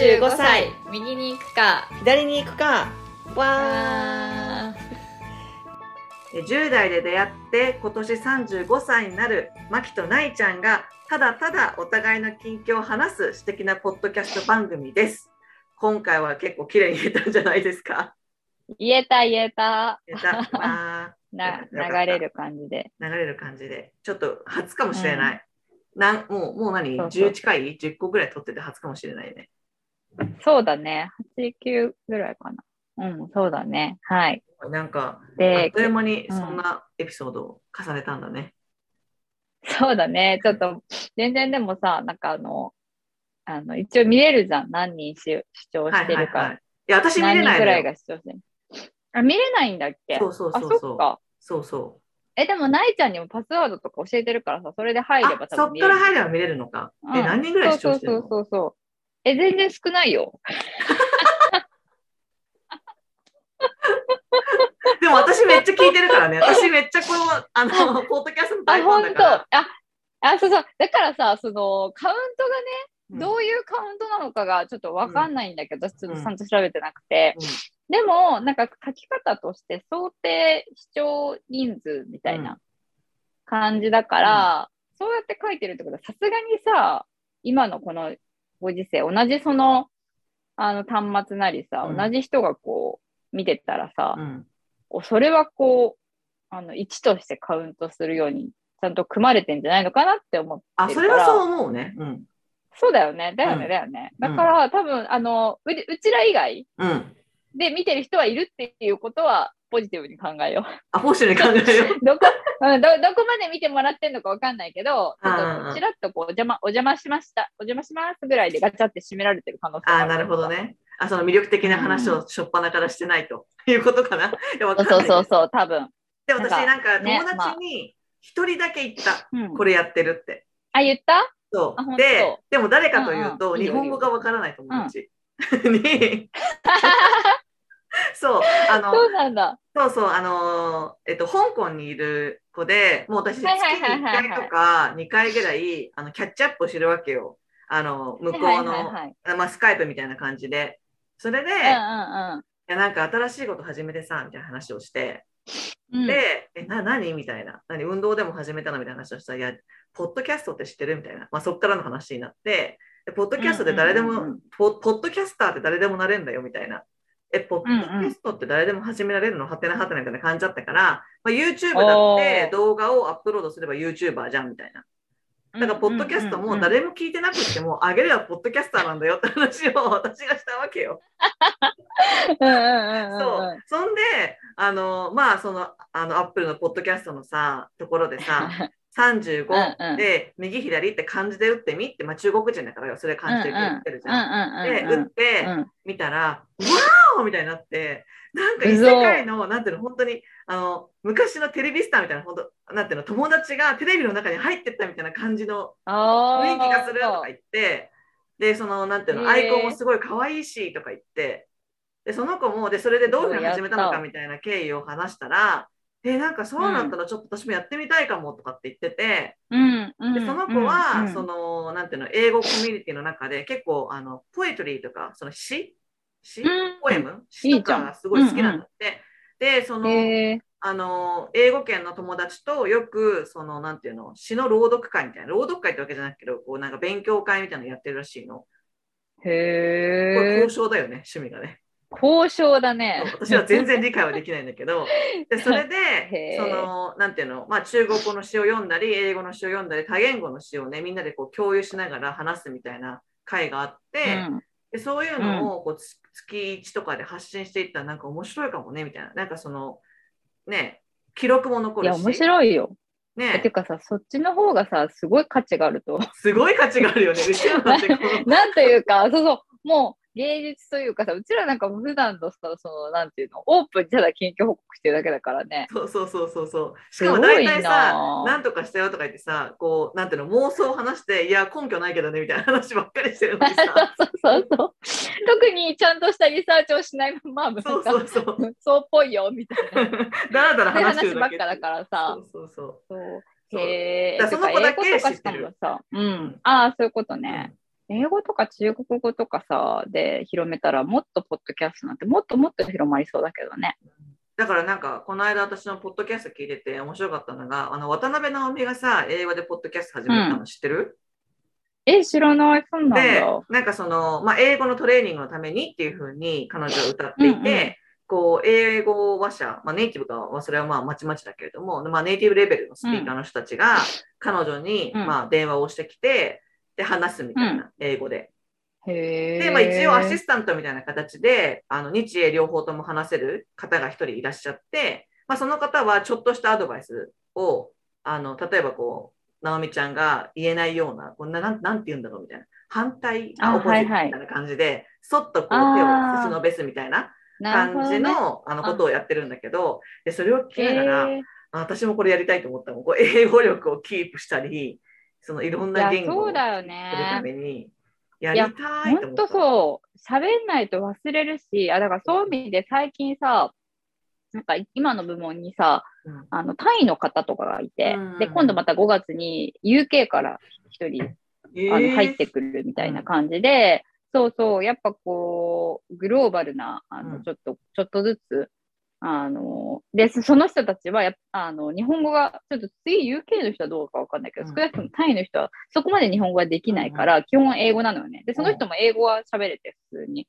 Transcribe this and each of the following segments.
35歳。右に行くか。左に行くか。わあー。10代で出会って今年35歳になるマキとナイちゃんがただただお互いの近況を話す素敵なポッドキャスト番組です。今回は結構綺麗に言えたんじゃないですか。言えた言えた。言えた。わー。なよかった流れる感じで。流れる感じで。ちょっと初かもしれない、なんもうもう何？そうそう。10近い？10個ぐらい取ってて初かもしれないねそうだね。89ぐらいかな。うんそうだね。はい。なんかあっでという間にうん。そんなエピソードを重ねたんだね、そうだね。ちょっと全然でもさなんかあのあの一応見れるじゃん。何人し視聴はいしてるか、はいはいい。や私見れ何人くらいが視聴してるあ見れないんだっけ？そうそうそうあそう。そっか。そうそう。えでもないちゃんにもパスワードとか教えてるからさそれで入ればあそっか多分見れるら入れば見れるのか、えうん。何人ぐらい視聴してるの？そうそうそうそうえ全然少ないよ。でも私めっちゃ聞いてるからね。私めっちゃこのあのポッドキャストのあ大ファン本当だから。ああそうそう。だからさそのカウントがねうん。どういうカウントなのかがちょっとわかんないんだけど、ちょっとちゃんと調べてなくて、うん。でもなんか書き方として想定視聴人数みたいな感じだから、そうやって書いてるってことはさすがにさ今のこのご時世。同じそのあの端末なりさ、うん。同じ人がこう見てたらさ、うん。おそれはこうあの1としてカウントするようにちゃんと組まれてんじゃないのかなって思ってるから。あそれはそう思うね。うん。そうだよね。だよね、うん。だよね。うん。だから、多分あのううちら以外うん。で見てる人はいるっていうことはポジティブに考えよあポッシュに考えよう。う どこ、うん、どどこまで見てもらってんのかわかんないけどちらっとこうお邪魔お邪魔しました。お邪魔しますぐらいでガチャって閉められてる可能性もあなるほどね。あその魅力的な話をしょっぱなからしてないと。いうことかな。いやわかそうそうそう多分、で私ななんかね友達に一人だけ言った、うん、これやってるって。あ言った？そう。ででも誰かというと、うんうん日本語がわからない友達。に そうあのそうなんだ。そうそうあのえっと香港にいる子でもう私月はいにはいはいはいはい。1回とか2回ぐらいあのキャッチアップをしてるわけよ。あの向こうの、まあ、スカイプみたいな感じで。それで、うんうんいやなんか新しいこと始めてさみたいな話をして、うん。うんで、え、な、何？みたいな。何？運動でも始めたの？みたいな話をしたら、いや、ポッドキャストって知ってる？みたいな。まあ、そっからの話になって、でポッドキャストって誰でも、うんうんうんうん。ポ、ポッドキャスターって誰でもなれるんだよみたいな。え、ポッドキャストって誰でも始められるの？はてなはてなみたいな感じだったから、まあ、YouTube だって動画をアップロードすれば YouTuber じゃんみたいな。だから、ポッドキャストも誰も聞いてなくても、あげればポッドキャスターなんだよって話を私がしたわけよ。そう。そんで、あの、まあ、その、あの、アップルのポッドキャストのさ、ところでさ、35うんうんで、右左って漢字で打ってみって、まあ、中国人だからよ、それ漢字で言ってるじゃん。で、打ってうんみたら、わーみたいになって、なんか異嘘世界の、なんていうの、本当に、あの、昔のテレビスターみたいな、本当なんていうの、友達がテレビの中に入ってったみたいな感じのあ雰囲気がするとか言って、で、その、なんていうの、アイコンもすごい可愛いしとか言って、で、その子も、で、それでどういうふうに始めたのかみたいな経緯を話したら、え、なんかそうなったらちょっと私もやってみたいかもとかって言ってて、うんうんで、その子は、うん。その、なんていうの、英語コミュニティの中で結構、あの、ポエトリーとか、その詩？詩？うん。ポエム？詩とかがすごい好きなんだって。で、その、あの英語圏の友達とよくそのなんていうの詩の朗読会みたいな。朗読会ってわけじゃないけどこうなんか勉強会みたいなのやってるらしいの。これへ交渉だよね趣味がね。交渉だね。私は全然理解はできないんだけど でそれでそのなんていうの、まあ、中国語の詩を読んだり英語の詩を読んだり多言語の詩をねみんなでこう共有しながら話すみたいな会があって、うんでそういうのをこうつ月1とかで発信していったらなんか面白いかもねみたいななんかそのね記録も残いや、るし。面白いよ。えねてかさ、そっちの方がさ、すごい価値があると。すごい価値があるよね。なんというか、そうそう、もう芸術というかさ、うちらなんかも普段のさ、その、なんていうの、オープンにただ近況報告してるだけだからね。そうそうそうそうそう。しすかも大体さ、ななんとかしたよとか言ってさ、こう、なんていうの、妄想を話して、いや、根拠ないけどね、みたいな話ばっかりしてるのにさ。そうそうそう。特にちゃんとしたリサーチをしないまま、そうそうそう。そうっぽいよ、みたいな。だらだら話してるだけ。話ばっかだからさそ。うそうそう。そうへえ。その子だけ知ってる。うん。ああ、そういうことね。英語とか中国語とかさ、で広めたら、もっとポッドキャストなんてもっともっと広まりそうだけどね。だからなんか、この間私のポッドキャスト聞いてて面白かったのが、あの渡辺直美がさ、英語でポッドキャスト始めたの知ってる、え、知らない、そうなんでだ。、なんかその、まあ、英語のトレーニングのためにっていうふうに彼女は歌っていて、うんうん。こう、英語話者、まあ、ネイティブかはそれはまあまちまちだけれども、まあ、ネイティブレベルのスピーカーの人たちが彼女に、うん。まあ、電話をしてきて、で、話すみたいな、う英語で。で、まあ、一応アシスタントみたいな形で、あの日英両方とも話せる方が一人いらっしゃって、まあ、その方はちょっとしたアドバイスを、あの例えばこう、直美ちゃんが言えないような、こんななんなんて言うんだろうみたいな、反対、あオポジットみはいはいたいな感じで、そっとこう手を差し伸べすみたいな感じの,、あのことをやってるんだけど、でそれを聞きながら、私もこれやりたいと思ったもん、こう英語力をキープしたり、そのいろんな言語をそうだよするたね。めに、やりたいと思った。そう。喋んないと忘れるし、あ、だからそういう意味で最近さ、なんか今の部門にさ、うんあの、タイの方とかがいて、うんで、今度また5月に UK から一人、えーあの、入ってくるみたいな感じで、そうそう、やっぱこう、グローバルな、あの、うんちょっと、ちょっとずつ、あの、で、そその人たちはやあの、日本語が、ちょっと次 UK の人はどうかわかんないけど、うん少なくともタイの人はそこまで日本語ができないから、基本英語なのよね。で、その人も英語は喋れて、普通に。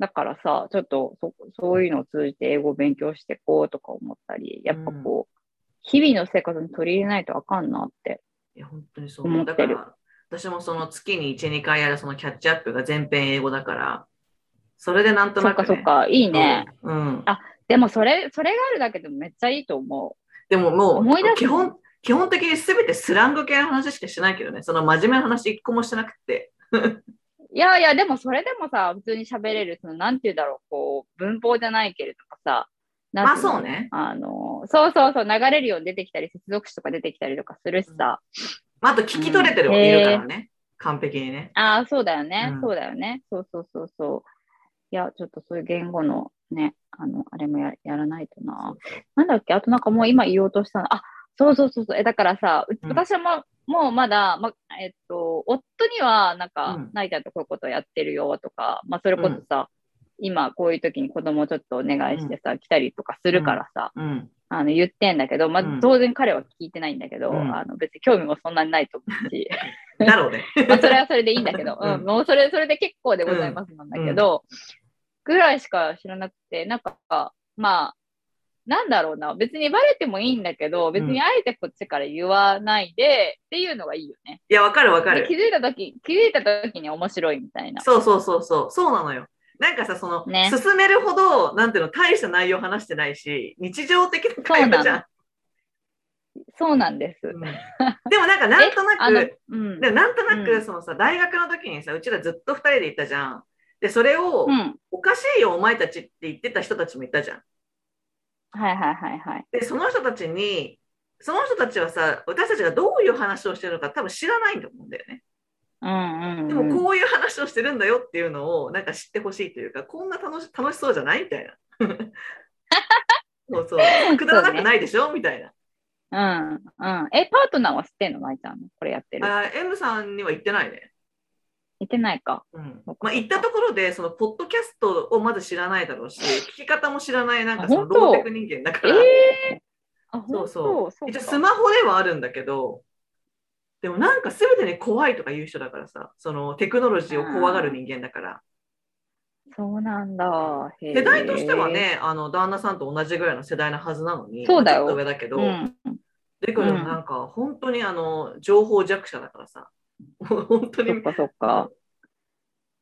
だからさ、ちょっとそ、そういうのを通じて英語を勉強していこうとか思ったり、やっぱこう、日々の生活に取り入れないとあかんなって。いや、本当にそう。思ってるだから、私もその月に1、2回やるそのキャッチアップが全編英語だから、それでなんとそなく、ね。っかそっか、いいね。うん。うんあでもそれ、それがあるだけでもめっちゃいいと思でももう思い出す基本、基本的に全てスラング系の話しかしてないけどね、その真面目な話一個もしてなくて。う。いやいや、でもそれでもさ、普通に喋れる、その、なんて言うんだろう、こう、文法じゃないけれどもさ、まあそうね。あの、そうそうそう、流れるように出てきたり、接続詞とか出てきたりとかするしさ。まあ、あと聞き取れてるうんいるからね、完璧にね。ああ、そうだよね、うんそうだよね。そうそうそうそう。いや、ちょっとそういう言語のね、あの、あれもややらないとな。なんだっけ？あとなんかもう今言おうとしたの。あ、そうそうそうそう。え、だからさ、ううん。私はもう、もうまだ、ま、えっと、夫には、なんか、うん。ナイちゃんとこういうことやってるよとか、まあ、それこそさ、今こういう時に子供ちょっとお願いしてさ、来たりとかするからさ、うん。あの言ってんだけど、まあうん、当然彼は聞いてないんだけど、うん。あの別に興味もそんなにないと思うし、だろうね。まあ、それはそれでいいんだけど、うん。うん、もうそれ、それで結構でございますなんだけど、ぐらいしか知らなくて、なんか、まあ、なんだろうな、別にバレてもいいんだけど、別にあえてこっちから言わないで、っていうのがいいよね。いや、わかるわかるで気。づいたとき、気づいたときに面白いみたいな。そうそうそうそう。そうなのよ。なんかさ、その、ね進めるほど、なんていうの、大した内容話してないし、日常的な会話じゃん。そうなんです。うんでもなんか、なんとなく、、うん。でもなんとなく、うんそのさ、大学の時にさ、うちらずっと二人で行ったじゃん。で、それを、うん。おかしいよ、お前たちって言ってた人たちもいたじゃん。はいはいはいはい。で、その人たちに、その人たちはさ、私たちがどういう話をしてるのか多分知らないと思うんだよね。うんうん、うん。でもこういう話をしてるんだよっていうのをなんか知ってほしいというか、こんな楽し楽しそうじゃないみたいな。そうそう。くだらなくないでしょ、みたいな。うんうん。え、パートナーは知ってんの舞ちゃんの？これやってる。あ M さんには言ってないね。言ってないか。うん。まあ、言ったところで、そのポッドキャストをまず知らないだろうし、聞き方も知らない、なんかそのローテク人間だかえら、えあ、そう本そう一応スマホではあるんだけど、でもなんか全てに怖いとか言う人だからさ、そのテクノロジーを怖がる人間だから、そうなんだ。世代としては。ね、あの旦那さんと同じぐらいの世代のはずなのに、そうだよ。ちょっと上だけど、うん。だけどうん。なんか本当にあの情報弱者だからさ、本当にそっかそっか。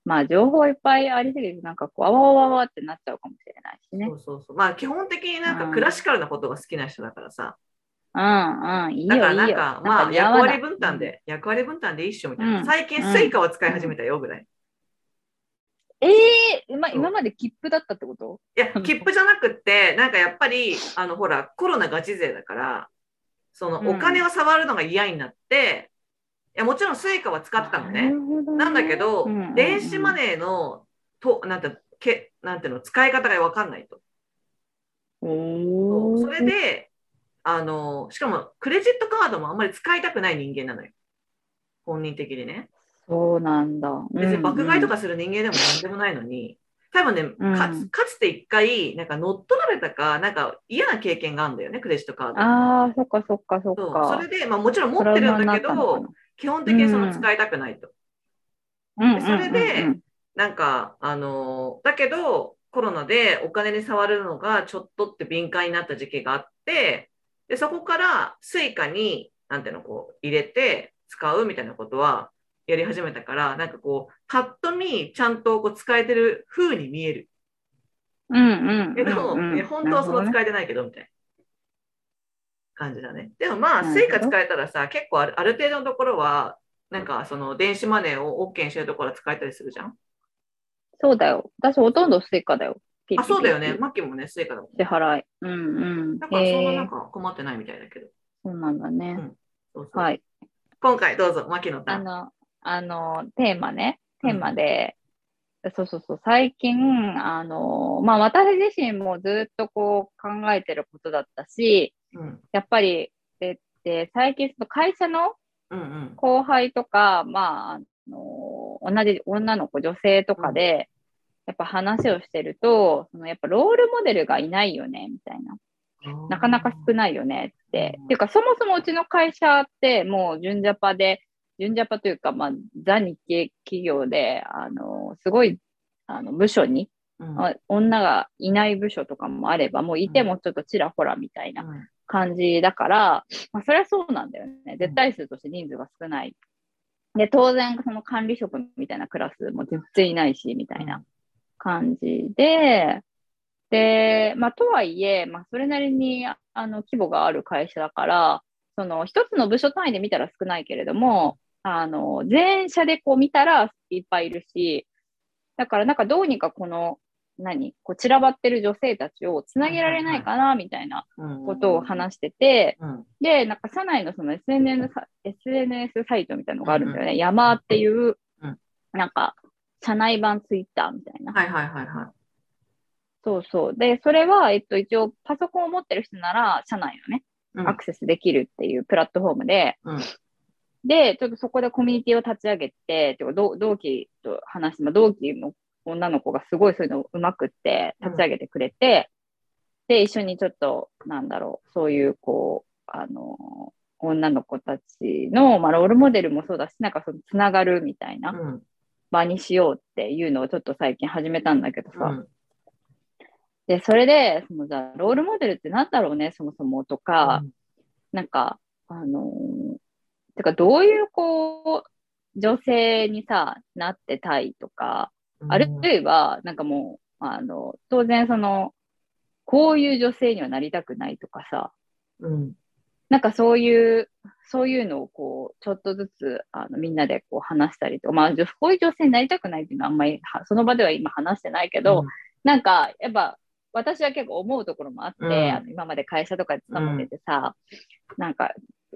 まあ、情報いっぱいありすぎて、なんかこう、あわわわわってなっちゃうかもしれないしねそ。うそうそう。まあ基本的になんかうんクラシカルなことが好きな人だからさ、うんうん。いいだから。ないんか、まあ役割分担。で、役割分担でいいっしょみたいな。うん最近スイカは使い始めたよぐらい。ええま、そう今まで切符だったってこと？いや、切符じゃなくって、なんかやっぱり、あの、ほら、コロナガチ勢だから、そのうんお金を触るのが嫌になって、いや、もちろんスイカは使ってたのね。なんだけど、電子マネネーの、と、なんて、けなんていうの、使い方がわかんないと。ー。それで、あの、しかも、クレジットカードもあんまり使いたくない人間なのよ。本人的にね。そうなんだ。別に爆買いとか。かする人間でも何でもないのに、多分ね、うんかつかつて一回、なんか乗っ取られたか、なんか嫌な経験があるんだよね、クレジットカード。ああ、そっかそっかそっか。それで、まあ、もちろん持ってるんだけど、基本的にその使いたくないと。うん、それでなんか、あのーだけど、コロナでお金に触るのがちょっとって敏感になった時期があって、で、そこからスイカに、なんていうの、こう、入れて使うみたいなことはやり始めたから、なんかこう、パッと見、ちゃんとこう使えてる風に見える。うんうんけど、うんうんね本当はその使えてないけど、みたいな感じだね。でもまあ、スイカ使えたらさ、結構あるある程度のところは、なんかその電子マネーを OK にしてるところは使えたりするじゃん？そうだよ。私ほとんどスイカだよ。ピッピッあ、そうだよね。マッキーもね、スイカだもん支払い。うんうん。だからそんななんか困ってないみたいだけど。そうなんだね。そうそうはい。今回どうぞ、牧野さん。あの、あの、テーマね。テーマで、そうそうそう、最近、あの、まあ私自身もずっとこう考えてることだったし、うん。やっぱり、で、で最近その会社のうんうん。後輩とか、まあ、あの、同じ女の子、女性とかで、やっぱ話をしてると、そのやっぱロールモデルがいないよね、みたいな。なかなか少ないよねって。うん。っていうか、そもそもうちの会社って、もう、純ジャパで、純ジャパというか、まあ、ザ日系企業で、あの、すごい、あの、部署に、うん。あ女がいない部署とかもあれば、もういてもちょっとちらほらみたいな。うん感じだから、まあ、それはそうなんだよね。絶対数として人数が少ない。で、当然、その管理職みたいなクラスも全然いないし、みたいな感じで、で、まあ、とはいえ、まあ、それなりに、ああの、規模がある会社だから、その、一つの部署単位で見たら少ないけれども、あの、全社でこう見たらいっぱいいるし、だからなんかどうにかこの、何？こう散らばってる女性たちをつなげられないかな、みたいなうんことを話してて、うん。で、なんか社内のその SNS サ SNS サイトみたいなのがあるんだよね。山っていううん、なんか、社内版ツイッターみたいな。はいはいはいはそうそう。で、それは、えっと、一応、パソコンを持ってる人なら、社内のね、アクセスできるっていうプラットフォームで、うん。で、ちょっとそこでコミュニティを立ち上げて、てか同同期と話して、まあ同期の女の子がすごいそういうのうまくって立ち上げてくれて、で、一緒にちょっと、なんだろう、そういう、こう、あの、女の子たちの、まあ、ロールモデルもそうだし、なんかそのつながるみたいなうん。場にしようっていうのをちょっと最近始めたんだけどさ、うん。で、それで、そのじゃあ、ロールモデルってなんだろうね、そもそもとか、なんか、あのーてか、どういう、こう、女性にさ、なってたいとか、うんあるいは、なんかもう、あの、当然、その、こういう女性にはなりたくないとかさ、うん。なんかそういう、そういうのをこう、ちょっとずつ、あの、みんなでこう話したりとか、まあ、こういう女性になりたくないっていうのはあんまり、はその場では今話してないけど、なんか、やっぱ、私は結構思うところもあって、うん。あの今まで会社とかで勤めててさ、なんか、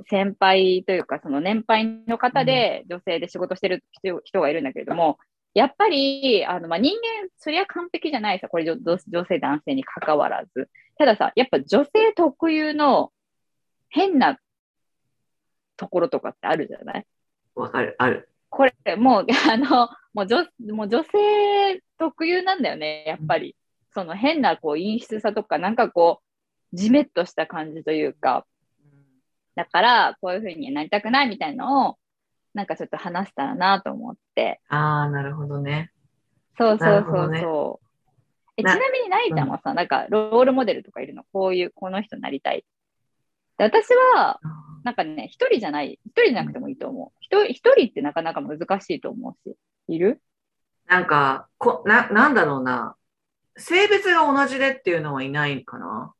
先輩というか、その年配の方で女性で仕事してる人人がいるんだけれども、やっぱり、あの、まあ、人間、そりゃ完璧じゃないさ、これ女女性、男性に関わらず。たださ、やっぱ女性特有の変なところとかってあるじゃない？わかる、ある。これ、もう、あの、もう女もう女性特有なんだよね、やっぱり。その変なこう陰湿さとか、なんかこう、じめっとした感じというか、だから、こういう風になりたくないみたいのを、なんかちょっと話したらなと思って。ああ、なるほどね。そうそうそうそう。えちななみに、ないちゃんはさ、なんかロールモデルとかいるの？こういう、この人になりたい。で私は、なんかね、一人じゃない、一人じゃなくてもいいと思う。一人一人ってなかなか難しいと思うし。いる？なんか、こな、なんだろうな。性別が同じでっていうのはいないかな。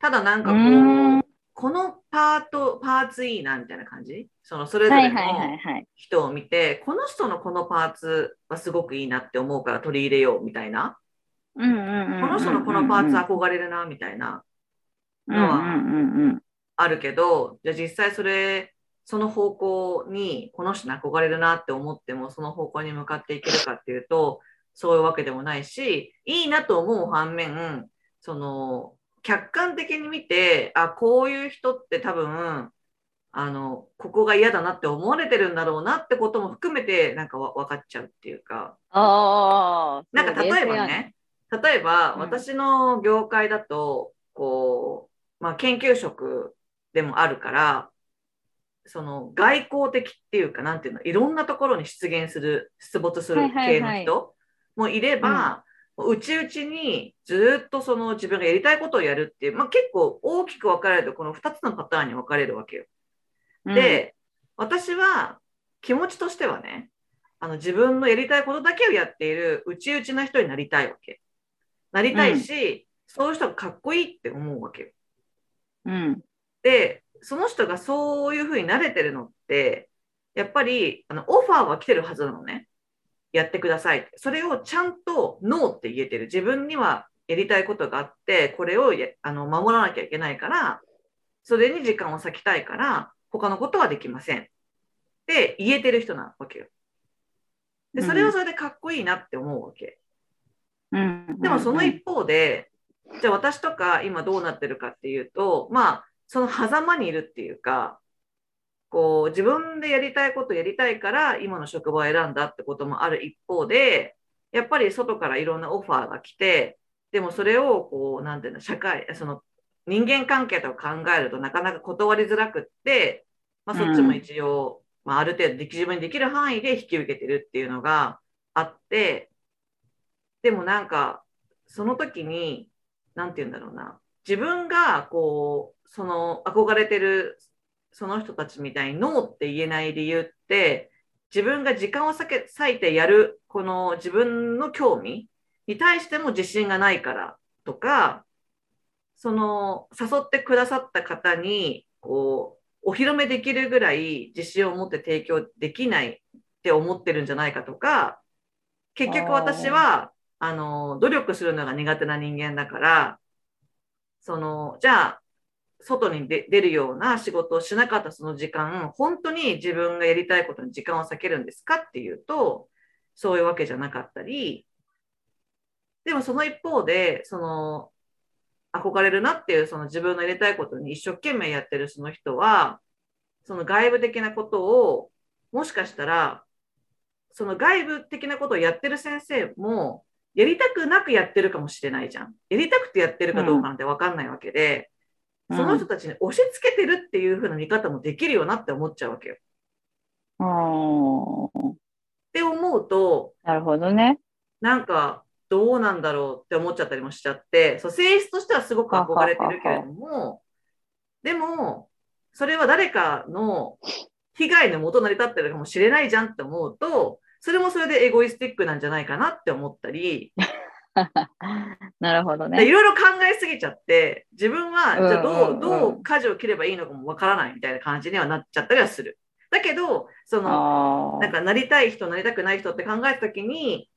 ただなんかこう、このパート、パーツいいなみたいな感じ？そのそれぞれのはい。人を見て、この人のこのパーツはすごくいいなって思うから取り入れようみたいな？この人のこのパーツ憧れるなみたいなうんうんうんうん。あるけど、じゃあ実際それ、その方向にこの人に憧れるなって思っても、その方向に向かっていけるかっていうと、そういうわけでもないし、いいなと思う反面、その、客観的に見て、あ、こういう人って多分、あのここが嫌だなって思われてるんだろうなってことも含めてなんかわ分かっちゃうっていうか。ああ。なんか例えばね例えばうん。私の業界だとこう、まあ、研究職でもあるからその外交的っていうかなんていうのいろんなところに出現する出没する系はいの人もいれば、うちうちにずっとその自分がやりたいことをやるっていう、まあ、結構大きく分かれるとこの2つのパターンに分かれるわけよ。うん、で、私は気持ちとしてはね、あの自分のやりたいことだけをやっている内々な人になりたいわけ。なりたいし、そういう人がかっこいいって思うわけよ。うん。で、その人がそういうふうに慣れてるのって、やっぱりあのオファーは来てるはずなのね。やってください。それをちゃんとノーって言えてる。自分にはやりたいことがあって、これをやあの守らなきゃいけないから、それに時間を割きたいから、他のことはできません。って言えてる人なわけよ。で、それはそれでかっこいいなって思うわけ。うん。でもその一方で、じゃあ私とか今どうなってるかっていうと、まあ、その狭間にいるっていうか、こう自分でやりたいことやりたいから今の職場を選んだってこともある一方で、やっぱり外からいろんなオファーが来て、でもそれをこう、なんていうの、社会、その人間関係とか考えるとなかなか断りづらくって、まあ、そっちも一応、まあ、ある程度でき自分にできる範囲で引き受けてるっていうのがあって、でもなんか、その時に、なんて言うんだろうな、自分がこう、その憧れてるその人たちみたいにノーって言えない理由って、自分が時間を割け割いてやる、この自分の興味に対しても自信がないからとか、その誘ってくださった方に、こう、お披露目できるぐらい自信を持って提供できないって思ってるんじゃないかとか、結局私は、あの、努力するのが苦手な人間だから、その、じゃあ、外に出出るような仕事をしなかったその時間、本当に自分がやりたいことに時間を割けるんですかっていうと、そういうわけじゃなかったり、でもその一方で、その、憧れるなっていう、その自分のやりたいことに一生懸命やってるその人は、その外部的なことを、もしかしたら、その外部的なことをやってる先生も、やりたくなくやってるかもしれないじゃん。やりたくてやってるかどうかなんて分かんないわけで、その人たちに押し付けてるっていう風な見方もできるよなって思っちゃうわけよ。っあーて思うと、なるほどね。なんかどうなんだろうって思っちゃったりもしちゃって、そう性質としてはすごく憧れてるけれども、でも、それは誰かの被害の元成り立ってるかもしれないじゃんって思うと、それもそれでエゴイスティックなんじゃないかなって思ったり、なるほどでいね。ろいろ考えすぎちゃって、自分はじゃあどう,、うんうんうんどう舵を切ればいいのかもわからないみたいな感じにはなっちゃったりはする。だけど、その、あなんかなりたい人、なりたくない人って考えたときに、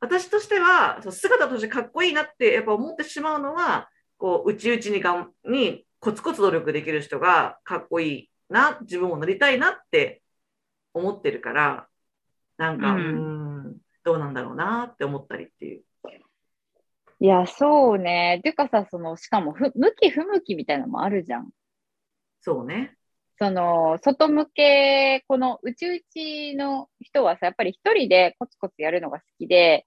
私としては、姿としてかっこいいなってやっぱ思ってしまうのは、こう、内々にがんにコツコツ努力できる人がかっこいいな、自分もなりたいなって思ってるから、なんか、うん、どうなんだろうなって思ったりっていう。いや、そうね。ていうかさ、その、しかもふ、向き不向きみたいなのもあるじゃん。そうね。その、外向け、この内々の人はさ、やっぱり一人でコツコツやるのが好きで、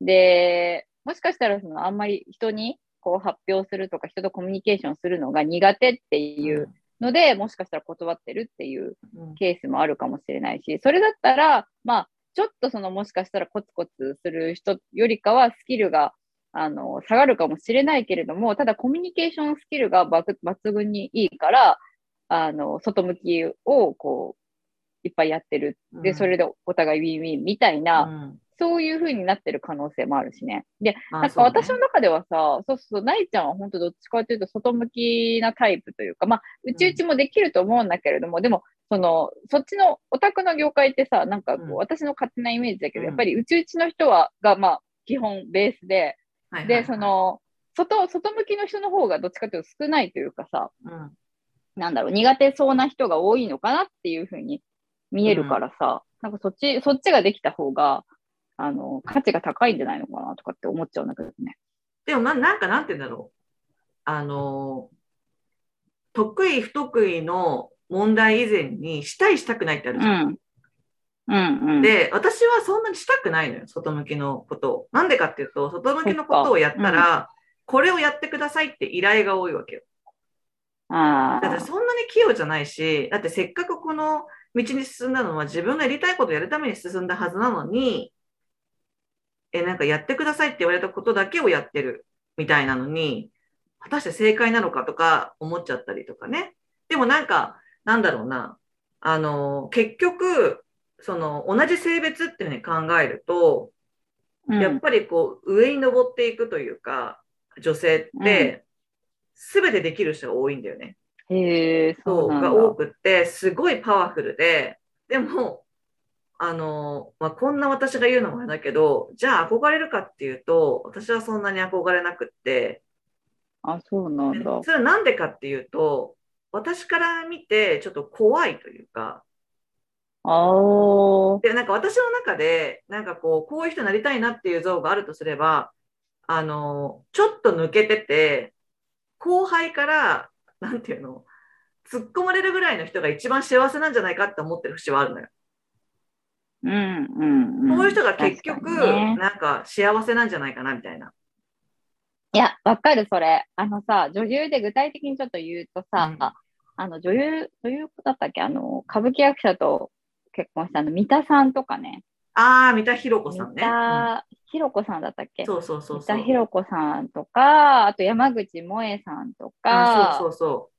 で、もしかしたらその、あんまり人にこう発表するとか、人とコミュニケーションするのが苦手っていうので、もしかしたら断ってるっていううんケースもあるかもしれないし、それだったら、まあ、ちょっとそのもしかしたらコツコツする人よりかはスキルがあの下がるかもしれないけれども、ただコミュニケーションスキルが抜抜群にいいから、あの外向きをこういっぱいやってる。で、うん。それでお互いウィンウィンみたいな、うん。そういう風になってる可能性もあるしね。で、あなんか私の中ではさ、そうそう、なイちゃんは本当どっちかというと外向きなタイプというか、まあ、うちうちもできると思うんだけれども、でも、その、そっちのオタクの業界ってさ、なんかこう、うん。私の勝手なイメージだけど、うん。やっぱりうちうちの人は、が、まあ、基本ベースで、はいはいはいで、そ、の、外、外向きの人の方がどっちかというと少ないというかさ、うんなんだろう、苦手そうな人が多いのかなっていうふうに見えるからさ、なんかそっち、そっちができた方が、あの、価値が高いんじゃないのかなとかって思っちゃうんだけどね。でもな、なんかなんて言うんだろう。あの、得意不得意の問題以前にしたいしたくないってあるじゃん。うん。うんうん。で、私はそんなにしたくないのよ、外向きのことを。なんでかっていうと、外向きのことをやったら、これをやってくださいって依頼が多いわけよ。あだってそんなに器用じゃないし、だってせっかくこの道に進んだのは自分がやりたいことをやるために進んだはずなのに、え、なんかやってくださいって言われたことだけをやってるみたいなのに、果たして正解なのかとか思っちゃったりとかね。でもなんか、なんだろうな。あの、結局、その同じ性別っていうふうに考えると、うん、やっぱりこう上に登っていくというか、女性って、すべてできる人が多いんだよね。へえ、そそう。が多くって、すごいパワフルで、でも、あの、まあ、こんな私が言うのもあれだけど、じゃあ憧れるかっていうと、私はそんなに憧れなくって、あ、そうなんでだ。それはなんでかっていうと、私から見てちょっと怖いというか。で、なんか私の中で、なんかこう、こういう人になりたいなっていう像があるとすれば、あの、ちょっと抜けてて、後輩から、なんていうの、突っ込まれるぐらいの人が一番幸せなんじゃないかって思ってる節はあるのよ。うんうんうん。そういう人が結局、なんか幸せなんじゃないかなみたいな。いや、わかる、それ。あのさ、女優で具体的にちょっと言うとさ、うんあの、女優、女優だったっけ？あの、歌舞伎役者と結婚したあの、三田さんとかね。ああ、三田寛子さんね。三田ひろ子さんだったっけ？うんそうそうそう三そう。田ひろ子さんとか、あと山口萌えさんとか、あそうそうそ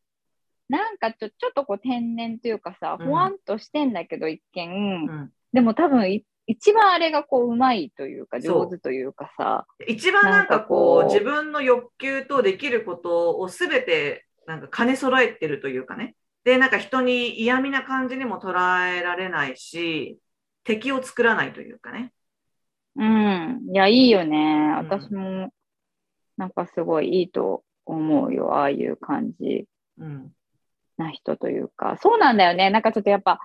なんかちょちょっとこう天然というかさ、うんほわんとしてんだけど一見、う。うんでも多分い一番あれがこううまいというか上手というかさ、一番なんかこうなんかこう自分の欲求とできることをすべてなんか兼ね揃えてるというかね。で、なんか人に嫌味な感じにも捉えられないし、敵を作らないというかね。うん、いや、いいよね。ん私も、なんかすごいいいと思うよ。ああいう感じうん。な人というか。そうなんだよね。なんかちょっとやっぱ、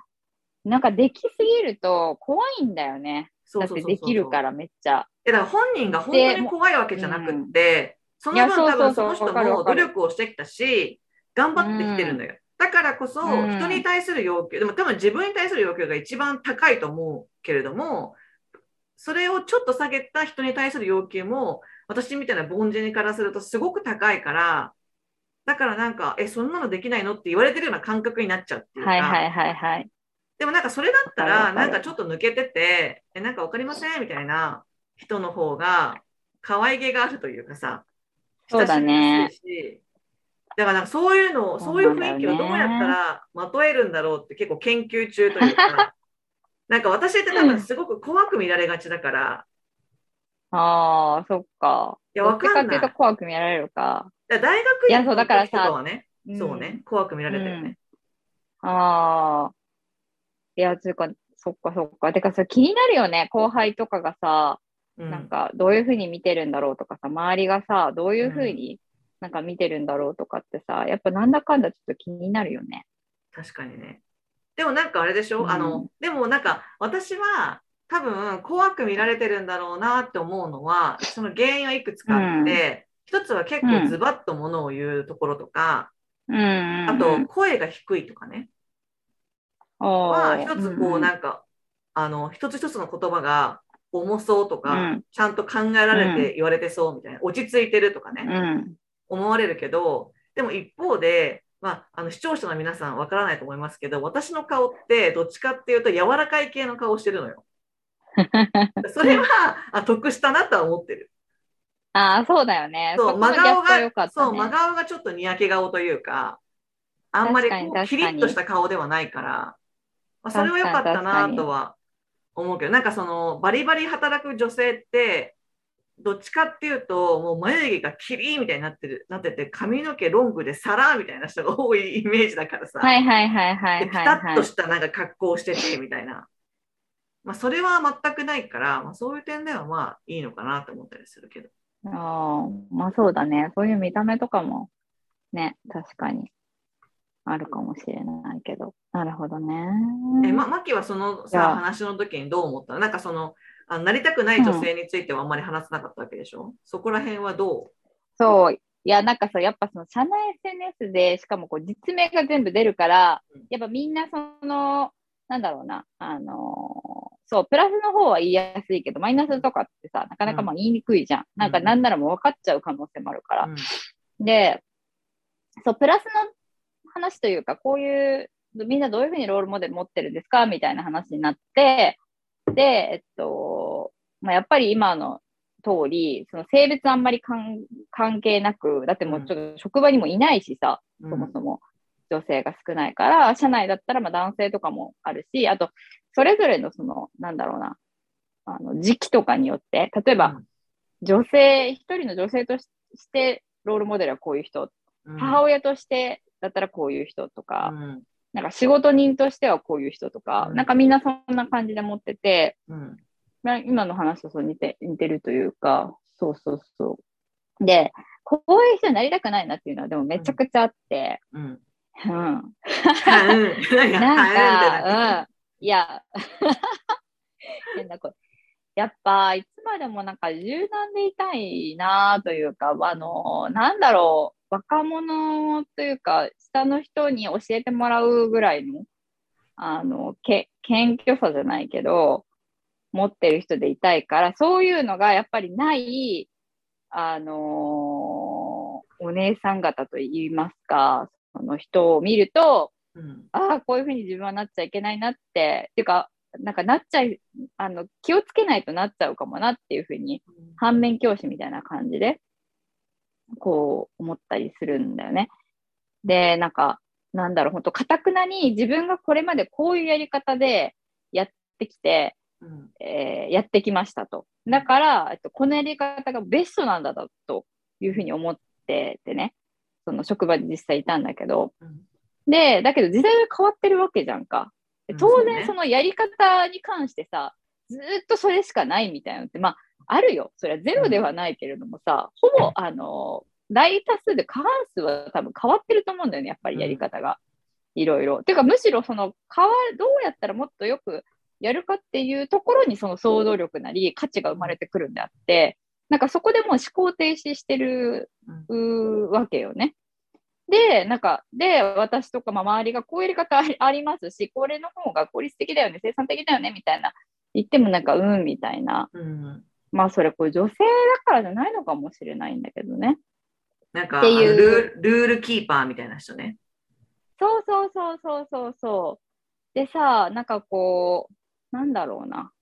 なんかできすぎると怖いんだよね。だってそうそうそうそうできるからめっちゃ。えだから本人が本当に怖いわけじゃなくって、そのいや分多分そそうそうそうの人も努力をしてきたし、頑張ってきてるのよ。だからこそ、うん人に対する要求、でも多分自分に対する要求が一番高いと思うけれども、それをちょっと下げた人に対する要求も、私みたいな凡人からするとすごく高いから、だからなんか、え、そんなのできないのって言われてるような感覚になっちゃうっていうか、はいはいはいはい。でもなんかそれだったら、なんかちょっと抜けてて、え、なんかわかりませんみたいな人の方が、可愛げがあるというかさ、そうだね親しみやすいし。だからなんかそういうのを、そういう雰囲気をどうやったらまとえるんだろうって結構研究中というか、なんか私って多分すごく怖く見られがちだから、ああ、そっか。いやどっちかっていうとわかんない怖く見られるか。だ大学いやそうだからさとかはね、んそうね、怖く見られたよね。ああ。いや、つうか、そっかそっか。てかさ、気になるよね。後輩とかがさ、うんなんかどういうふうに見てるんだろうとかさ、周りがさ、どういうふうになんか見てるんだろうとかってさ、やっぱなんだかんだちょっと気になるよね。確かにね。でもなんかあれでしょ、うんあの、でもなんか私は多分怖く見られてるんだろうなって思うのは、その原因はいくつかあって、一つは結構ズバッとものを言うところとか、うんうん、うん。あと声が低いとかね。おまあー、一つこうなんか、あの、一つ一つの言葉が重そうとか、うんちゃんと考えられて言われてそうみたいな、落ち着いてるとかね。うん。思われるけど、でも一方で、まあ、あの視聴者の皆さんわからないと思いますけど、私の顔ってどっちかっていうと柔らかい系の顔をしてるのよ。それはあ得したなとは思ってる。ああ、そうだよね。そう、こ真顔が、ねそう、真顔がちょっとにやけ顔というか、あんまりキリッとした顔ではないから、まあ、それは良かったなとは思うけど、なんかそのバリバリ働く女性って、どっちかっていうと、もう眉毛がキリーみたいになってる、なってて、髪の毛ロングでサラーみたいな人が多いイメージだからさ、はいはいはいはいはい、はいタッと。したなんか格好をしててみたいな。まあ、それは全くないから、まあ、そういう点ではまあいいのかなと思ったりするけど。ああ、まあそうだね。そういう見た目とかもね、確かにあるかもしれないけど。なるほどね。え、ま、マキはそのさ、話の時にどう思ったなんかその、あなりたくない女性についてはあんまり話さなかったわけでしょ、そこら辺はどそう。いいや、なんかさ、やっぱその社内 SNS で、しかもこう実名が全部出るからうん、やっぱみんなその、なんだろうな、あのーそう、プラスの方は言いやすいけど、マイナスとかってさ、なかなかまあ言いにくいじゃん。なんかなんならもう分かっちゃう可能性もあるから。で、そう、プラスの話というか、こういう、みんなどういうふうにロールモデル持ってるんですか？みたいな話になって、で、えっと、まあ、やっぱり今の通り、その性別あんまり関関係なく、だってもうちょっと職場にもいないしさ、うん。そもそも女性が少ないから、社内だったらまあ男性とかもあるし、あと、それぞれのその、なんだろうな、あの時期とかによって、例えば、女性、一人の女性とししてロールモデルはこういう人、うん。母親としてだったらこういう人とか、うん。なんか仕事人としてはこういう人とか、うん。なんかみんなそんな感じで持ってて、今の話とそう似て似てるというか、そうそうそう。で、こういう人になりたくないなっていうのはでもめちゃくちゃあって、うんうん。なんはか、うん。いや、変な声。やっぱ、いつまでもなんか柔軟でいたいなというか、あの、なんだろう、若者というか、下の人に教えてもらうぐらいの、あの、け謙虚さじゃないけど、持ってる人でいたいから、そういうのがやっぱりない、あのお姉さん方といいますか、その人を見ると、うんああ、こういうふうに自分はなっちゃいけないなって、っていうか、なんかなっちゃい、あの、気をつけないとなっちゃうかもなっていうふうに、反面教師みたいな感じで、こう思ったりするんだよね。で、なんか、なんだろう、本当かたくなに自分がこれまでこういうやり方でやってきて、うんえーやってきましたと。だから、えっと、このやり方がベストなんだというふうに思っててね、その職場で実際いたんだけど、うんで、だけど時代が変わってるわけじゃんか。当然そのやり方に関してさ、ずーっとそれしかないみたいなのって、まあ、あるよ。それはゼロではないけれどもさ、ほぼ、あの、大多数で過半数は多分変わってると思うんだよね、やっぱりやり方が。いろいろ。ていうか、むしろその、変わどうやったらもっとよくやるかっていうところにその想像力なり価値が生まれてくるんであって、なんかそこでもう思考停止してるわけよね。で、なんか、で、私とか、まあ、周りがこういうやり方ありますし、これの方が効率的だよね、生産的だよね、みたいな、言ってもなんか、うん、みたいな。うんまあ、それ、これ女性だからじゃないのかもしれないんだけどね。なんかっていうあのルールルールキーパーみたいな人ね。そうそうそうそうそうそう。でさ、なんかこう、なんだろうな。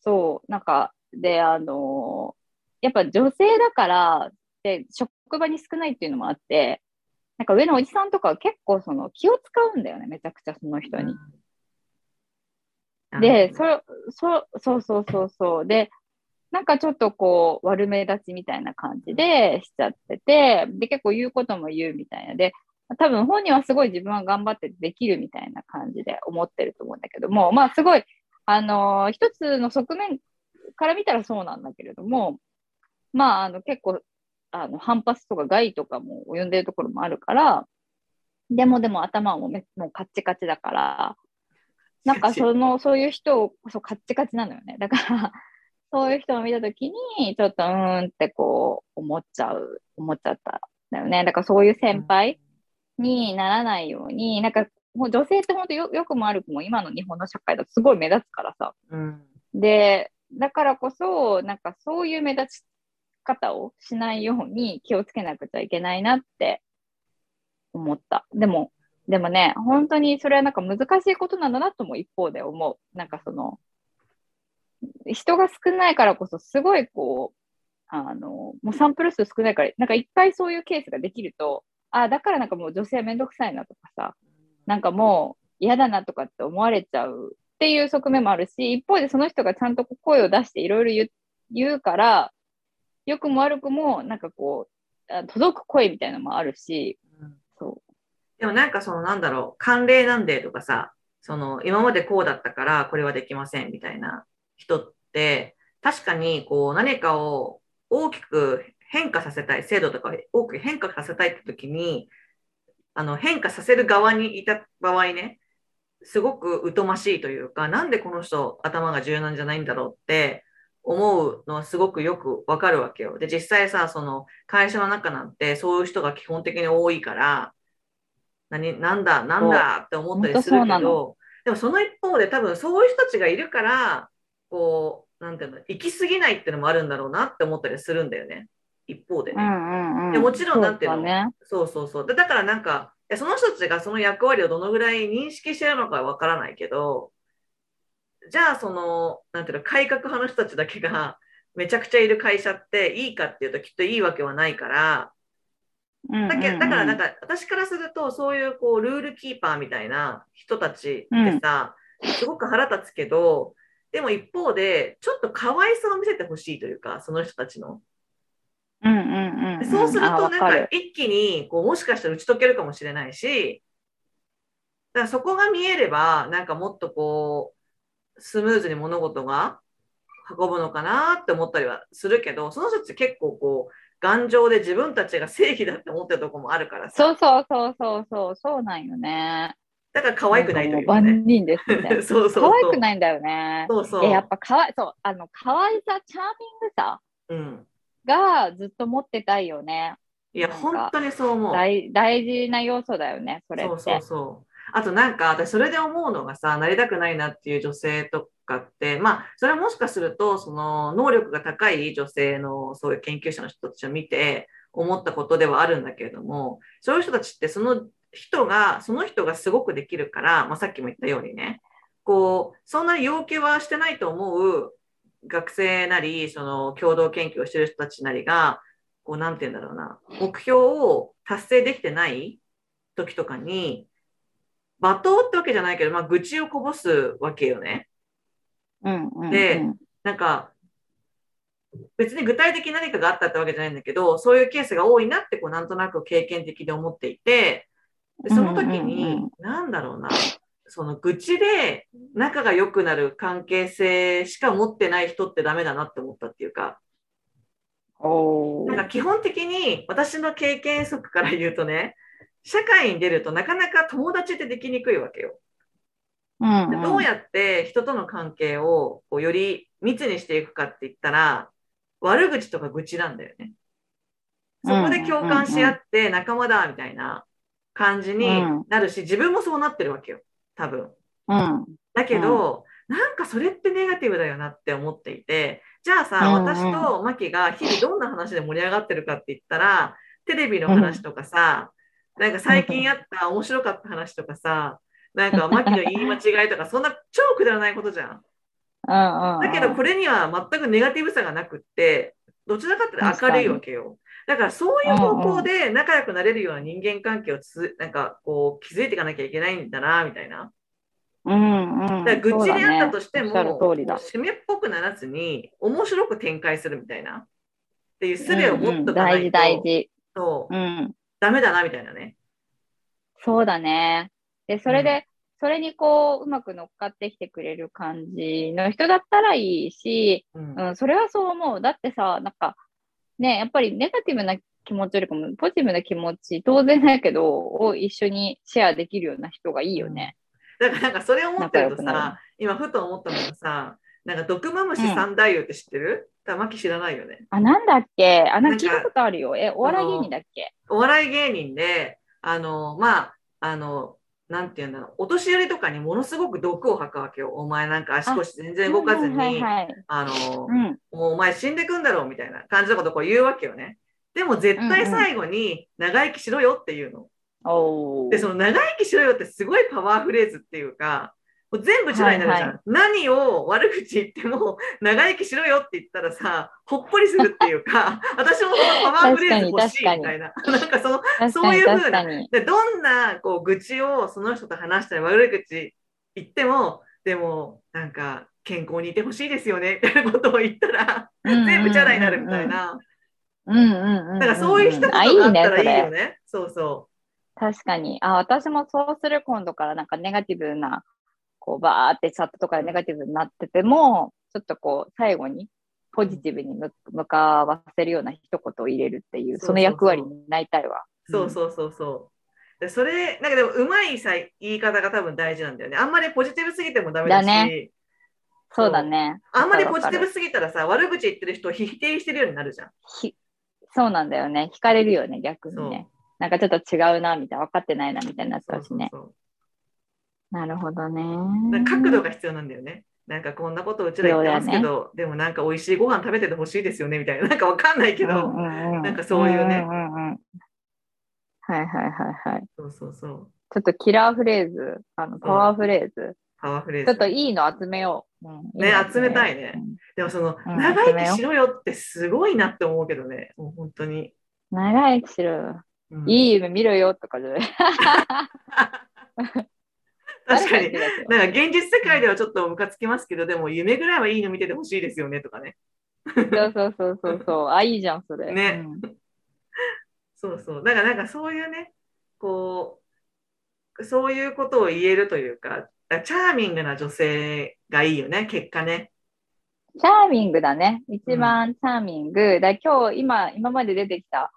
そう、なんか、で、あのやっぱ女性だから、で、職場に少ないっていうのもあって、なんか上のおじさんとかは結構その気を使うんだよね、めちゃくちゃその人に。うんで、そ、そ、そうそうそうそう。で、なんかちょっとこう、悪目立ちみたいな感じでしちゃってて、で、結構言うことも言うみたいな。で、多分本人はすごい自分は頑張ってできるみたいな感じで思ってると思うんだけども、まあすごい、あのー一つの側面から見たらそうなんだけれども、まあ、あの結構、あの反発とか害とかも及んでるところもあるから、でもでも頭はもうめもうカッチカチだから、なんかその、そういう人を、そう、カッチカチなのよね。だから、そういう人を見たときに、ちょっとうーんってこう、思っちゃう、思っちゃったんだよね。だからそういう先輩にならないように、なんか、女性って本当よよくも悪くも今の日本の社会だとすごい目立つからさ。うんで、だからこそ、なんかそういう目立ち方をしないように気をつけなくちゃいけないなって思った。でも、でもね、本当にそれはなんか難しいことなんだなとも一方で思う。なんかその、人が少ないからこそ、すごいこう、あの、もうサンプル数少ないから、なんか一回そういうケースができると、あだからなんかもう女性はめんどくさいなとかさ、なんかもう嫌だなとかって思われちゃうっていう側面もあるし、一方でその人がちゃんと声を出していろいろ言うから、良くも悪くもなんかこう、あ届く声みたいなのもあるし、うん。そでもなんかそのなんだろう、慣例なんでとかさ、その今までこうだったからこれはできませんみたいな人って、確かにこう何かを大きく変化させたい、制度とかを大きく変化させたいって時に、あの変化させる側にいた場合ね、すごく疎ましいというか、なんでこの人頭が柔軟じゃないんだろうって思うのはすごくよくわかるわけよ。で、実際さ、その会社の中なんてそういう人が基本的に多いから、何、なんだ、なんだって思ったりするけど、でもその一方で多分そういう人たちがいるから、こう、なんていうの、行き過ぎないっていうのもあるんだろうなって思ったりするんだよね。一方でね。うんうんうん。でもちろんなんていうの？そうだね。そうそうそう。でだからなんか、その人たちがその役割をどのぐらい認識してるのかはわからないけど、じゃあその、なんていうの、改革派の人たちだけがめちゃくちゃいる会社っていいかっていうときっといいわけはないから、だけだからなんか私からするとそういうこうルールキーパーみたいな人たちってさ、すごく腹立つけど、でも一方でちょっと可愛さを見せてほしいというか、その人たちの。うんうんうんうん。そうするあと、なんか一気にこうもしかしたら打ち解けるかもしれないし、だからそこが見えれば、なんかもっとこう、スムーズに物事が運ぶのかなって思ったりはするけど、その人たち結構こう、頑丈で自分たちが正義だって思ってるところもあるからさ、そうそうそうそうそう、そうなんよね。だから可愛くないというかね。万人ですみたいな。そうそうそう。可愛くないんだよね。そうそう。いややっぱ可愛い、そう、あの、可愛さ、チャーミングさうん。がずっと持ってたいよね。いや、本当にそう思う。大大事な要素だよね、それって。そうそうそう。あとなんか私それで思うのがさなりたくないなっていう女性とかってまあそれはもしかするとその能力が高い女性のそういう研究者の人たちを見て思ったことではあるんだけれどもそういう人たちってその人がその人がすごくできるから、まあ、さっきも言ったようにねこうそんなに要求はしてないと思う学生なりその共同研究をしてる人たちなりがこうなんて言うんだろうな。目標を達成できてない時とかに罵倒ってわけじゃないけど、まあ、愚痴をこぼすわけよね。うんうんうん、でなんか別に具体的に何かがあったってわけじゃないんだけどそういうケースが多いなってこうなんとなく経験的で思っていてでその時うんうんに、うん。なんだろうなその愚痴で仲が良くなる関係性しか持ってない人ってダメだなって思ったっていうか。なんか基本的に私の経験則から言うとね社会に出るとなかなか友達ってできにくいわけよ。うんうん。でどうやって人との関係をこうより密にしていくかって言ったら悪口とか愚痴なんだよね。そこで共感し合って仲間だみたいな感じになるし、自分もそうなってるわけよ、多分。うんだけど、なんかそれってネガティブだよなって思っていて、じゃあさ、うんうん私とマキが日々どんな話で盛り上がってるかって言ったら、テレビの話とかさ、なんか最近あった面白かった話とかさ、なんかマキの言い間違いとか、そんな超くだらないことじゃん。うんうんだけどこれには全くネガティブさがなくって、どちらかって明るいわけよ。だからそういう方向で仲良くなれるような人間関係をつなんかこう築いていかなきゃいけないんだな、みたいな。うんうん、だから愚痴であったとしても、ね締めっぽくならずに、面白く展開するみたいな。っていう術を持っとかないと、うんうん大事大事。そううん。ダメだな、みたいなね。そうだね。で、それで、それにこう、うまく乗っかってきてくれる感じの人だったらいいし、うんうん、それはそう思う。だってさ、なんか、ね、やっぱりネガティブな気持ちよりかも、ポジティブな気持ち、当然だけど、を一緒にシェアできるような人がいいよね。だからなんかそれを思ってるとさ、今ふと思ったのがさ、なんか毒マムシ三太夫って知ってる、玉木知らないよね。あ、なんだっけ？あ、なんか聞いたことあるよ。え、お笑い芸人だっけ？お笑い芸人で、あの、まあ、あの、なんて言うんだろう、お年寄りとかにものすごく毒を吐くわけよ。お前なんか足腰全然動かずに、はいはいはいあの、うん。もうお前死んでくんだろうみたいな感じのことをこう言うわけよね。でも絶対最後に長生きしろよっていうの。おーで、その長生きしろよってすごいパワーフレーズっていうか、全部地雷になるじゃん。はい何を悪口言っても 長生きしろよって言ったらさ、ほっこりするっていうか、私もそのパワーフレーズ欲しいみたいな。なんかその、そういう風な確かに。でどんなこう愚痴をその人と話したり悪口言っても、でもなんか健康にいてほしいですよねみたいなことを言ったら、全部チャラになるみたいな。うんうんうんうん。だからそういう一言がったら。いいよね。そうそ確かに。あ、私もそうする今度からなんかネガティブな、こうバーってチャットとかでネガティブになってても、ちょっとこう最後にポジティブに向向かわせるような一言を入れるっていう、そうそうそうその役割になりたいわ。う。そうそうそうそう。でそれ、なんかでもうまいさ言い方が多分大事なんだよね。あんまりポジティブすぎてもダメだし、だねそうだね。あんまりポジティブすぎたらさ、悪口言ってる人を否定してるようになるじゃん。ひそうなんだよね。惹かれるよね、逆にね。なんかちょっと違うな、みたいな。分かってないな、みたいになっちゃうしね。そうなるほどね。角度が必要なんだよね。なんかこんなことうちら言ってますけど、でもなんか美味しいご飯食べててほしいですよねみたいな。なんかわかんないけど、うんうんうんなんかそういうねんんうんうんはいはいはいはい。そうそうそう。ちょっとキラーフレーズ、あのパワーフレーズ、パワーフレーズ。ちょっといいの集めよう。うんねいいの集めたいねうんでもその、うん長生きしろよってすごいなって思うけどね。もう本当に。長生きしろ。うんいい夢見ろよとかじゃない。確かに。なんか現実世界ではちょっとムカつきますけど、でも夢ぐらいはいいの見ててほしいですよねとかね。そうそうそうそうそう。あ、いいじゃん、それ。ねうんそうそう。だからなんかそういうね、こう、そういうことを言えるというか、チャーミングな女性がいいよね、結果ね。チャーミングだね。一番チャーミング。だ今日、今、今まで出てきた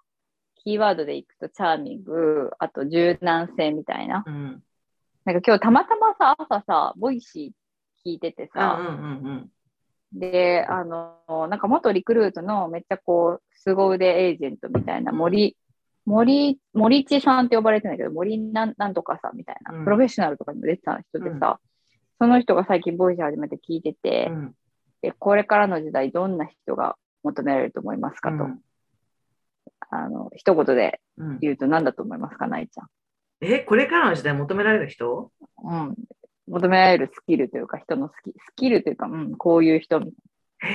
キーワードでいくとチャーミング、あと柔軟性みたいな。うん。なんか今日たまたまさ、朝さ、ボイシー聞いててうんさ、うんうん。で、あの、なんか元リクルートのめっちゃこう、凄腕エージェントみたいな森、森、森地さんって呼ばれてんだけど、森なんなんとかさんみたいな、うん。プロフェッショナルとかにも出てた人でさ、その人が最近ボイシー始めて聞いてて、うん。でこれからの時代どんな人が求められると思いますかと、うん。あの、一言でうん。言うと何だと思いますか、ないちえ、これからの時代求められる人？うん。求められるスキルというか、人のスキスキルというか、うん、こういう人みたい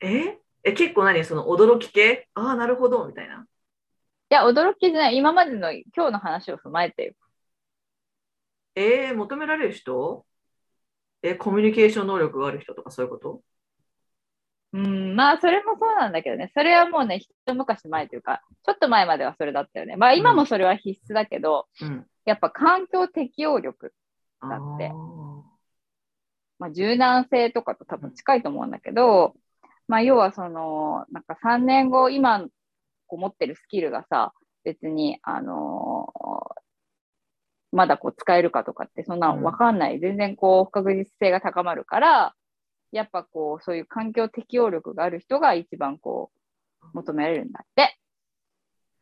え？え？え、結構何？その驚き系？ああ、なるほど、みたいな。いや、驚きじゃない。今までの今日の話を踏まえてよ。えー、求められる人？え、コミュニケーション能力がある人とかそういうこと？うん、まあ、それもそうなんだけどね。それはもうね、一昔前というか、ちょっと前まではそれだったよね。まあ、今もそれは必須だけど、うん。やっぱ環境適応力、あだってーまあ、柔軟性とかと多分近いと思うんだけど、まあ、要はその、なんか3年後、今こう持ってるスキルがさ、別に、あのーまだこう使えるかとかって、そんなのわかんない。全然こう、不確実性が高まるから、やっぱこう、そういう環境適応力がある人が一番こう、求められるんだって。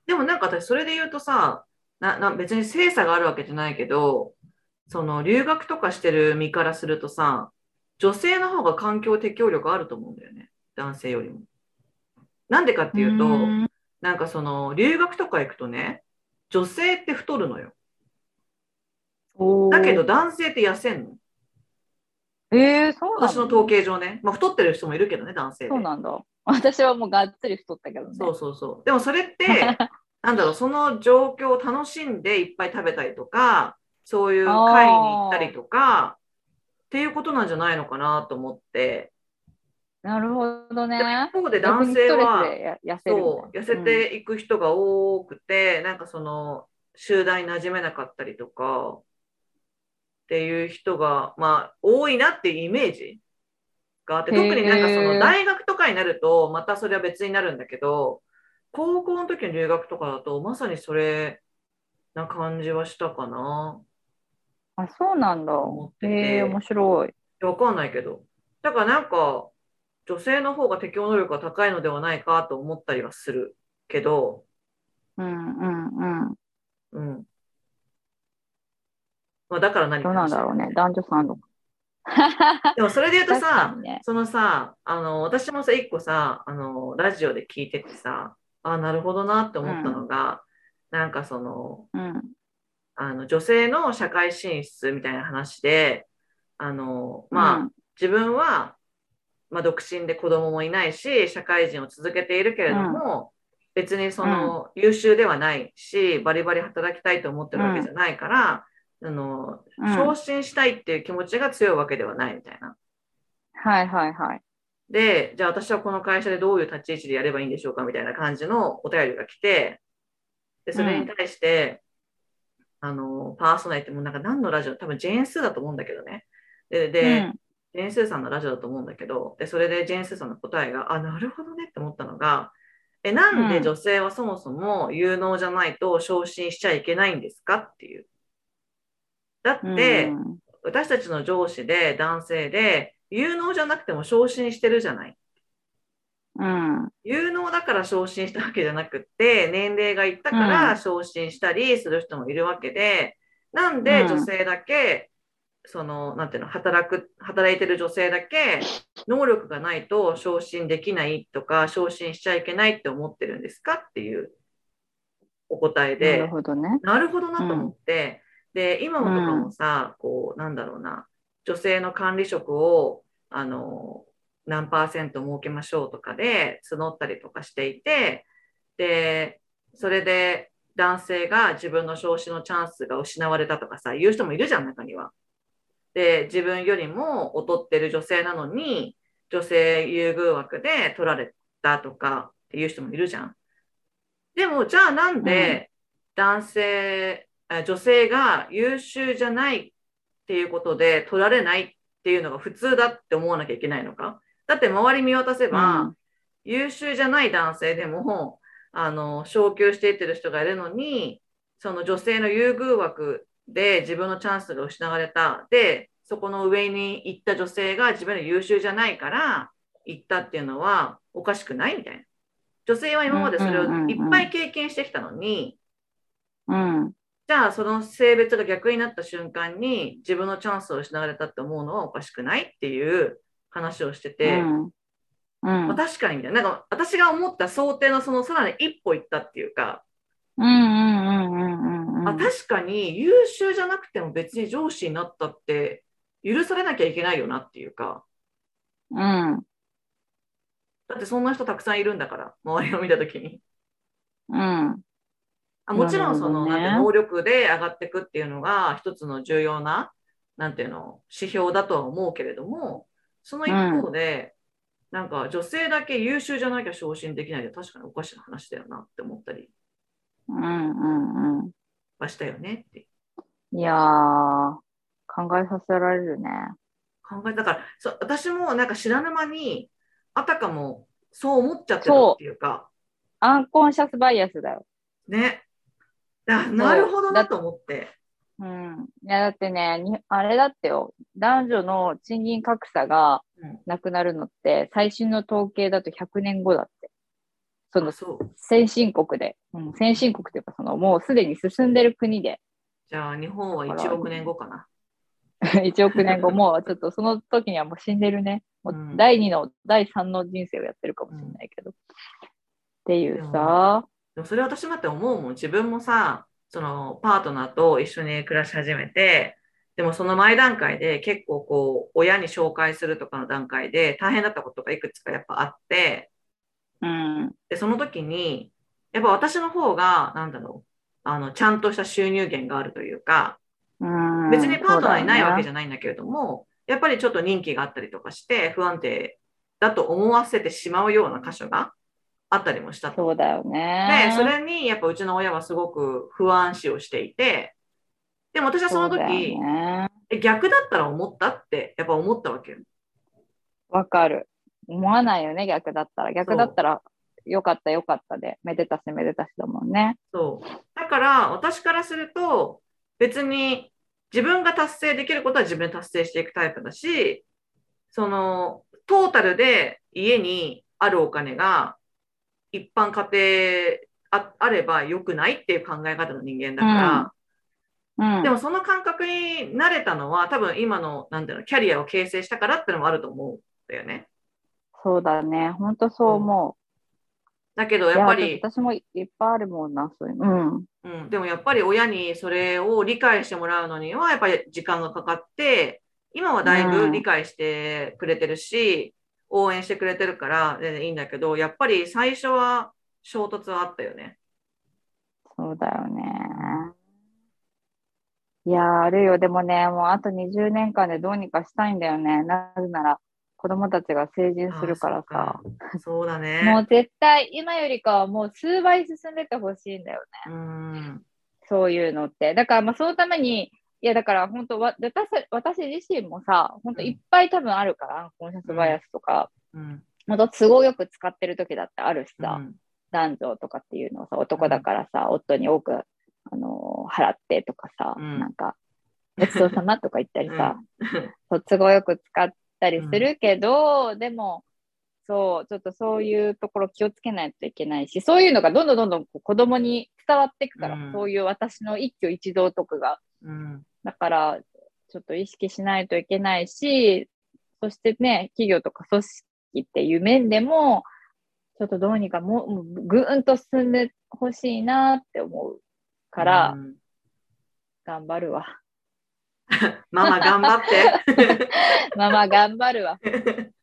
でもなんか私それで言うとさなな別に精査があるわけじゃないけどその留学とかしてる身からするとさ女性の方が環境適応力あると思うんだよね男性よりも。なんでかっていうとんなんかその留学とか行くとね女性って太るのよ。だけど、男性って痩せんの。えー、そう私の統計上ね。まあ、太ってる人もいるけどね、男性で。そうなんだ。私はもうがっつり太ったけどね。そうそうそう。でもそれって、なんだろう、その状況を楽しんでいっぱい食べたりとか、そういう会に行ったりとか、っていうことなんじゃないのかなと思って。なるほどね。一方で男性は、痩せていく人が多くて、なんかその、集団に馴染めなかったりとか、っていう人が、まあ、多いなっていうイメージがあって、特になんかその大学とかになると、またそれは別になるんだけど、高校の時の留学とかだと、まさにそれな感じはしたかな。あ、そうなんだ思っ。て面白い。わかんないけど。だからなんか、女性の方が適応能力が高いのではないかと思ったりはするけど、うんうんうん。うん。まあ、だから何どうなんだろうね。男女差のか。でもそれで言うとさ、にね。そのさ、あの、私もさ、一個さ、あの、ラジオで聞いててさ、あ、なるほどなって思ったのが、なんかその、うん。あの、女性の社会進出みたいな話で、あの、まあ、うん自分は、まあ、独身で子供もいないし、社会人を続けているけれども、別にその、優秀ではないし、バリバリ働きたいと思ってるわけじゃないから、あの、うん昇進したいっていう気持ちが強いわけではないみたいな。はいはいはい。で、じゃあ私はこの会社でどういう立ち位置でやればいいんでしょうかみたいな感じのお便りが来て、で、それに対して、あの、パーソナリティもなんか何のラジオ、多分ジェーンスーだと思うんだけどね。で、で、うんジェーンスーさんのラジオだと思うんだけど、で、それでジェーンスーさんの答えが、あ、なるほどねって思ったのが、え、なんで女性はそもそも有能じゃないと昇進しちゃいけないんですかっていう。だって、うん私たちの上司で男性で有能じゃなくても昇進してるじゃない。うん。有能だから昇進したわけじゃなくって年齢がいったから昇進したりする人もいるわけで、なんで女性だけ、そのなんていうの働く働いてる女性だけ能力がないと昇進できないとか昇進しちゃいけないって思ってるんですかっていうお答えなでるほどね。なるほどなと思って、で今もとかもさ、こうなんだろうな女性の管理職をあの何パーセント設けましょうとかで募ったりとかしていてでそれで男性が自分の昇進のチャンスが失われたとかさ言う人もいるじゃん中には。で自分よりも劣ってる女性なのに女性優遇枠で取られたとかっていう人もいるじゃん。でもじゃあなんで男性、あ女性が優秀じゃないっていうことで取られないっていうのが普通だって思わなきゃいけないのか？だって周り見渡せば、うん。優秀じゃない男性でもあの昇給していってる人がいるのにその女性の優遇枠で自分のチャンスが失われた。でそこの上に行った女性が自分の優秀じゃないから行ったっていうのはおかしくないみたいな。女性は今までそれをいっぱい経験してきたのに、うん。じゃあその性別が逆になった瞬間に自分のチャンスを失われたって思うのはおかしくないっていう話をしてて、うん。うん。まあ、確かにみたいななんか私が思った想定のそのさらに一歩いったっていうか、うんうんうんうんうんうん。あ確かに優秀じゃなくても別に上司になったって許されなきゃいけないよなっていうかうん。だってそんな人たくさんいるんだから周りを見た時にうん。あもちろんその、ねなんて能力で上がっていくっていうのが一つの重要ななんていうの指標だとは思うけれどもその一方で、なんか女性だけ優秀じゃなきゃ昇進できないで確かにおかしな話だよなって思ったりうんうんうん。はしたよねっていやー、考えさせられるね。考えだからそう私もなんか知らぬ間にあたかもそう思っちゃってたっていうかアンコンシャスバイアスだよ。ねだなるほどなと思って。うん。いや、だってね、にあれだってよ、男女の賃金格差がうん。なくなるのって、最新の統計だと100年後だって。その先進国で、うん、先進国というか、そのもうすでに進んでる国で、じゃあ日本は1億年後かな。1億年後、もうちょっとその時にはもう死んでるね。もううん。第2の、第3の人生をやってるかもしれないけど。っていうさ、でもそれ私もって思うもん。自分もさそのパートナーと一緒に暮らし始めてでもその前段階で結構こう親に紹介するとかの段階で大変だったことがいくつかやっぱあって。うん、でその時にやっぱ私の方がなんだろうあのちゃんとした収入源があるというかうん。別にパートナーにないわけじゃゃないんだけれども、やっぱりちょっと人気があったりとかして不安定だと思わせてしまうような箇所があったりもしたとそうだよね。で、それにやっぱうちの親はすごく不安視をしていて、でも私はその時、ね。え逆だったら思ったってやっぱ思ったわけよ。わかる。思わないよね、逆だったら。逆だったら、よかったよかったで、めでたしめでたしだもんね。そう。だから私からすると別に自分が達成できることは自分で達成していくタイプだし、そのトータルで家にあるお金が一般家庭ああれば良くないっていう考え方の人間だから、うん。でもその感覚に慣れたのは多分今のなんていうのキャリアを形成したからってのもあると思うんだよね。そうだね。ほんとそう思だけどう。やっぱり私もいっぱいあるもんな、そういうの。うん。うん、でもやっぱり親にそれを理解してもらうのにはやっぱり時間がかかって今はだいぶ理解してくれてるし、応援してくれてるから全然いいんだけどやっぱり最初は衝突はあったよね。そうだよね。いやー、あるよ。でもね、もうあと20年間でどうにかしたいんだよね。なぜなら、子供たちが成人するからさ。そうかそうだもね。う絶対、今よりかはもう数倍進んでてほしいんだよね。うん。そういうのって。だから、まあ、そのために、いや、だから、本当わ私、私自身もさ、本当いっぱい多分あるから、アンコンシャスバイアスとか、うん。都合よく使ってる時だってあるしさ、うん。男女とかっていうのをさ、男だからさ、夫に多く、あのー払ってとかさ、うん。なんか、ごちそうさまとか言ったりさ、都合よく使ったりするけど、でも、そう、ちょっとそういうところ気をつけないといけないし、そういうのがどんどんどんどん子供に伝わっていくから、うん。そういう私の一挙一動とかが。うんだから、ちょっと意識しないといけないし、そしてね、企業とか組織っていう面でも、ちょっとどうにかもうぐーんと進んでほしいなって思うから、うん頑張るわ。ママ頑張って。ママ頑張るわ。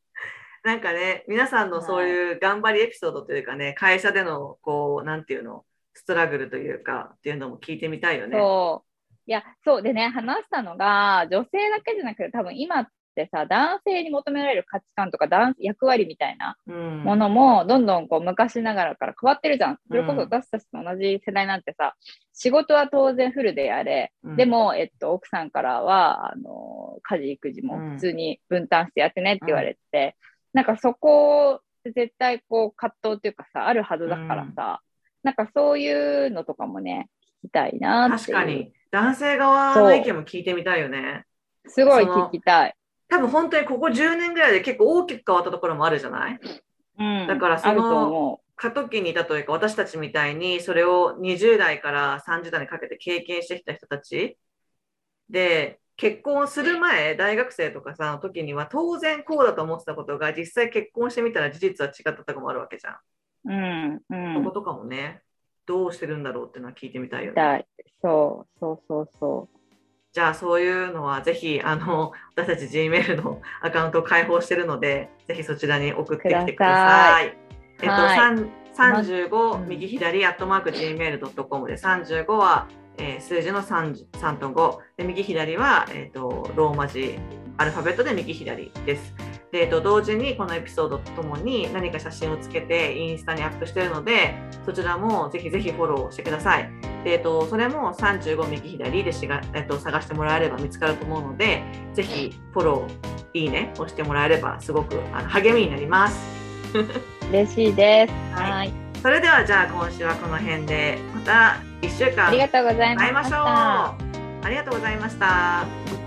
なんかね、皆さんのそういう頑張りエピソードというかね、会社でのこう、なんていうの、ストラグルというか、っていうのも聞いてみたいよね。そう。いや、そうでね、話したのが、女性だけじゃなくて、多分今ってさ、男性に求められる価値観とか男役割みたいなうん。ものも、どんどんこう昔ながらから変わってるじゃん。それこうん。そ私たちと同じ世代なんてさ、仕事は当然フルでやれ、うん。でも、えっと、奥さんからは、あの、家事育児も普通に分担してやってねって言われて、なんかそこって絶対こう葛藤っていうかさ、あるはずだからさ、なんかそういうのとかもね、聞きたいなっていう。確かに、男性側の意見も聞いてみたいよね。すごい聞きたい。多分本当にここ10年ぐらいで結構大きく変わったところもあるじゃない？うん。だからその過渡期にいたというか私たちみたいにそれを20代から30代にかけて経験してきた人たちで結婚する前大学生とかさの時には当然こうだと思ってたことが実際結婚してみたら事実は違ったとかもあるわけじゃん。う。うん。うん。そことかもねどうしてるんだろうっていうのは聞いてみたいよね。そう、そうそうそじゃあそういうのはぜひあの私たち Gmail のアカウントを開放してるのでぜひそちらに送ってきてください。えっと、はい三35、うん右左、アットマーク Gmail.com で、35は、えー数字の 3, 3と5、で右左は、えー、とローマ字、アルファベットで右左です。でえっと、同時にこのエピソードとともに何か写真をつけてインスタにアップしているので、そちらもぜひぜひフォローしてください。でえっと、それも35右左でしが、えっと、探してもらえれば見つかると思うので、ぜひフォロー、いいね押してもらえればすごくあの励みになります。う。嬉しいです。はいはい。それではじゃあ今週はこの辺でまた1週間ありがとうございまし会いましょう。た。ありがとうございました。